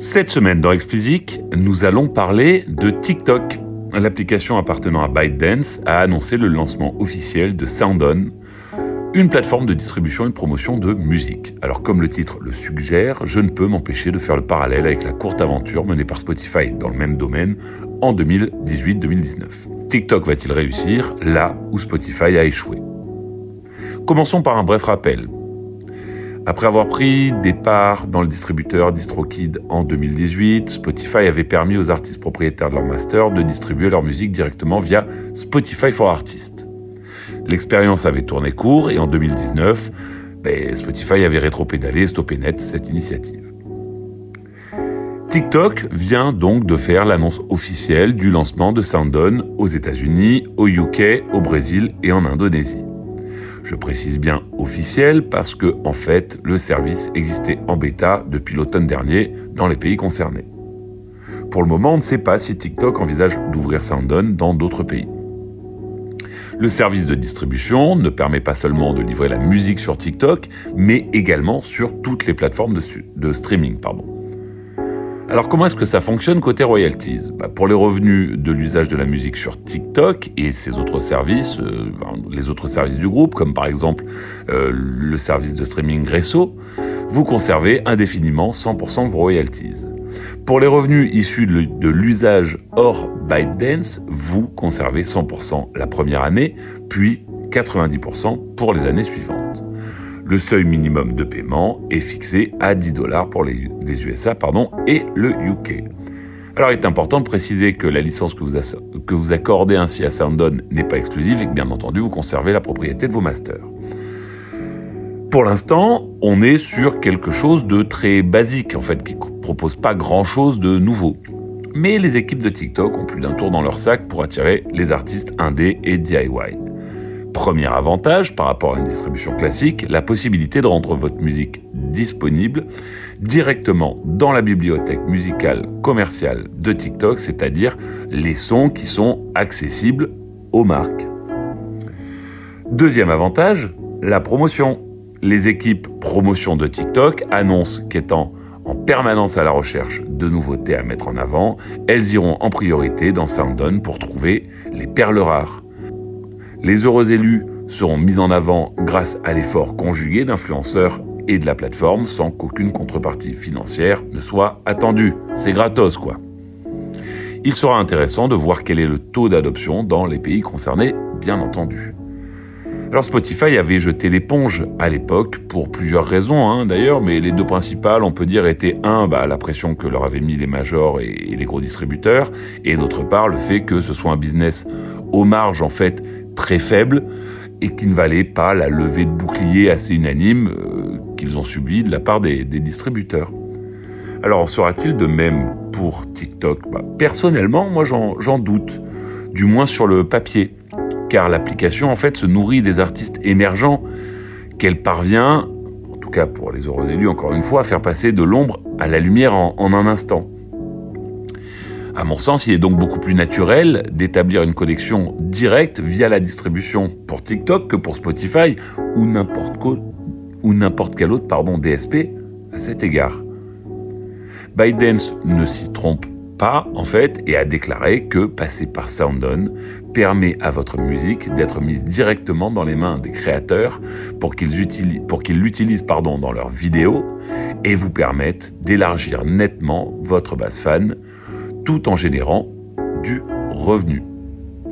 Cette semaine dans Explicit, nous allons parler de TikTok. L'application appartenant à ByteDance a annoncé le lancement officiel de SoundOn, une plateforme de distribution et de promotion de musique. Alors comme le titre le suggère, je ne peux m'empêcher de faire le parallèle avec la courte aventure menée par Spotify dans le même domaine en 2018-2019. TikTok va-t-il réussir là où Spotify a échoué? Commençons par un bref rappel. Après avoir pris des parts dans le distributeur DistroKid en 2018, Spotify avait permis aux artistes propriétaires de leur master de distribuer leur musique directement via Spotify for Artists. L'expérience avait tourné court et en 2019, ben, Spotify avait rétro-pédalé et stoppé net cette initiative. TikTok vient donc de faire l'annonce officielle du lancement de SoundOn aux États-Unis, au UK, au Brésil et en Indonésie. Je précise bien officiel parce que, en fait, le service existait en bêta depuis l'automne dernier dans les pays concernés. Pour le moment, on ne sait pas si TikTok envisage d'ouvrir Soundon dans d'autres pays. Le service de distribution ne permet pas seulement de livrer la musique sur TikTok, mais également sur toutes les plateformes de, streaming. Pardon. Alors comment est-ce que ça fonctionne côté royalties bah, Pour les revenus de l'usage de la musique sur TikTok et ses autres services, euh, les autres services du groupe, comme par exemple euh, le service de streaming Gresso, vous conservez indéfiniment 100% de vos royalties. Pour les revenus issus de l'usage hors ByteDance, vous conservez 100% la première année, puis 90% pour les années suivantes. Le seuil minimum de paiement est fixé à 10 dollars pour les, USA et le UK. Alors il est important de préciser que la licence que vous, accordez ainsi à SoundOn n'est pas exclusive et que bien entendu vous conservez la propriété de vos masters. Pour l'instant, on est sur quelque chose de très basique en fait, qui propose pas grand chose de nouveau. Mais les équipes de TikTok ont plus d'un tour dans leur sac pour attirer les artistes indés et DIY. Premier avantage par rapport à une distribution classique, la possibilité de rendre votre musique disponible directement dans la bibliothèque musicale commerciale de TikTok, c'est-à-dire les sons qui sont accessibles aux marques. Deuxième avantage, la promotion. Les équipes promotion de TikTok annoncent qu'étant en permanence à la recherche de nouveautés à mettre en avant, elles iront en priorité dans SoundOn pour trouver les perles rares. Les heureux élus seront mis en avant grâce à l'effort conjugué d'influenceurs et de la plateforme sans qu'aucune contrepartie financière ne soit attendue. C'est gratos quoi. Il sera intéressant de voir quel est le taux d'adoption dans les pays concernés, bien entendu. Alors Spotify avait jeté l'éponge à l'époque pour plusieurs raisons hein, d'ailleurs, mais les deux principales on peut dire étaient un, bah, la pression que leur avaient mis les majors et les gros distributeurs, et d'autre part le fait que ce soit un business aux marges en fait très faible et qui ne valait pas la levée de bouclier assez unanime euh, qu'ils ont subi de la part des, distributeurs. Alors sera-t-il de même pour TikTok? Bah, Personnellement, moi j'en doute, du moins sur le papier, car l'application en fait se nourrit des artistes émergents qu'elle parvient, en tout cas pour les heureux élus encore une fois, à faire passer de l'ombre à la lumière en un instant. À mon sens, il est donc beaucoup plus naturel d'établir une connexion directe via la distribution pour TikTok que pour Spotify ou n'importe quel autre DSP à cet égard. ByteDance ne s'y trompe pas en fait et a déclaré que passer par SoundOn permet à votre musique d'être mise directement dans les mains des créateurs pour qu'ils l'utilisent dans leurs vidéos et vous permettent d'élargir nettement votre base fan tout en générant du revenu.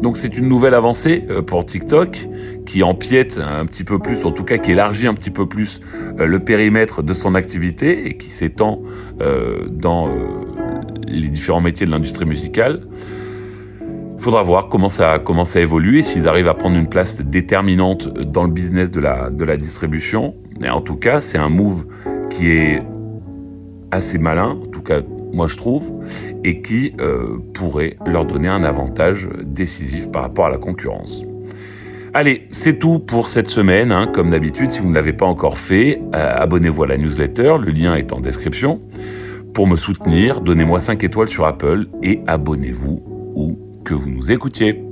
Donc c'est une nouvelle avancée euh, pour TikTok qui empiète un petit peu plus, en tout cas qui élargit un petit peu plus euh, le périmètre de son activité et qui s'étend euh, dans les différents métiers de l'industrie musicale. Il faudra voir comment ça, comment ça évolue s'ils arrivent à prendre une place déterminante dans le business de la, de la distribution. Mais en tout cas, c'est un move qui est assez malin, en tout cas moi je trouve, et qui euh, pourrait leur donner un avantage décisif par rapport à la concurrence. Allez, c'est tout pour cette semaine. Hein. Comme d'habitude, si vous ne l'avez pas encore fait, euh, abonnez-vous à la newsletter, le lien est en description. Pour me soutenir, donnez-moi 5 étoiles sur Apple et abonnez-vous où que vous nous écoutiez.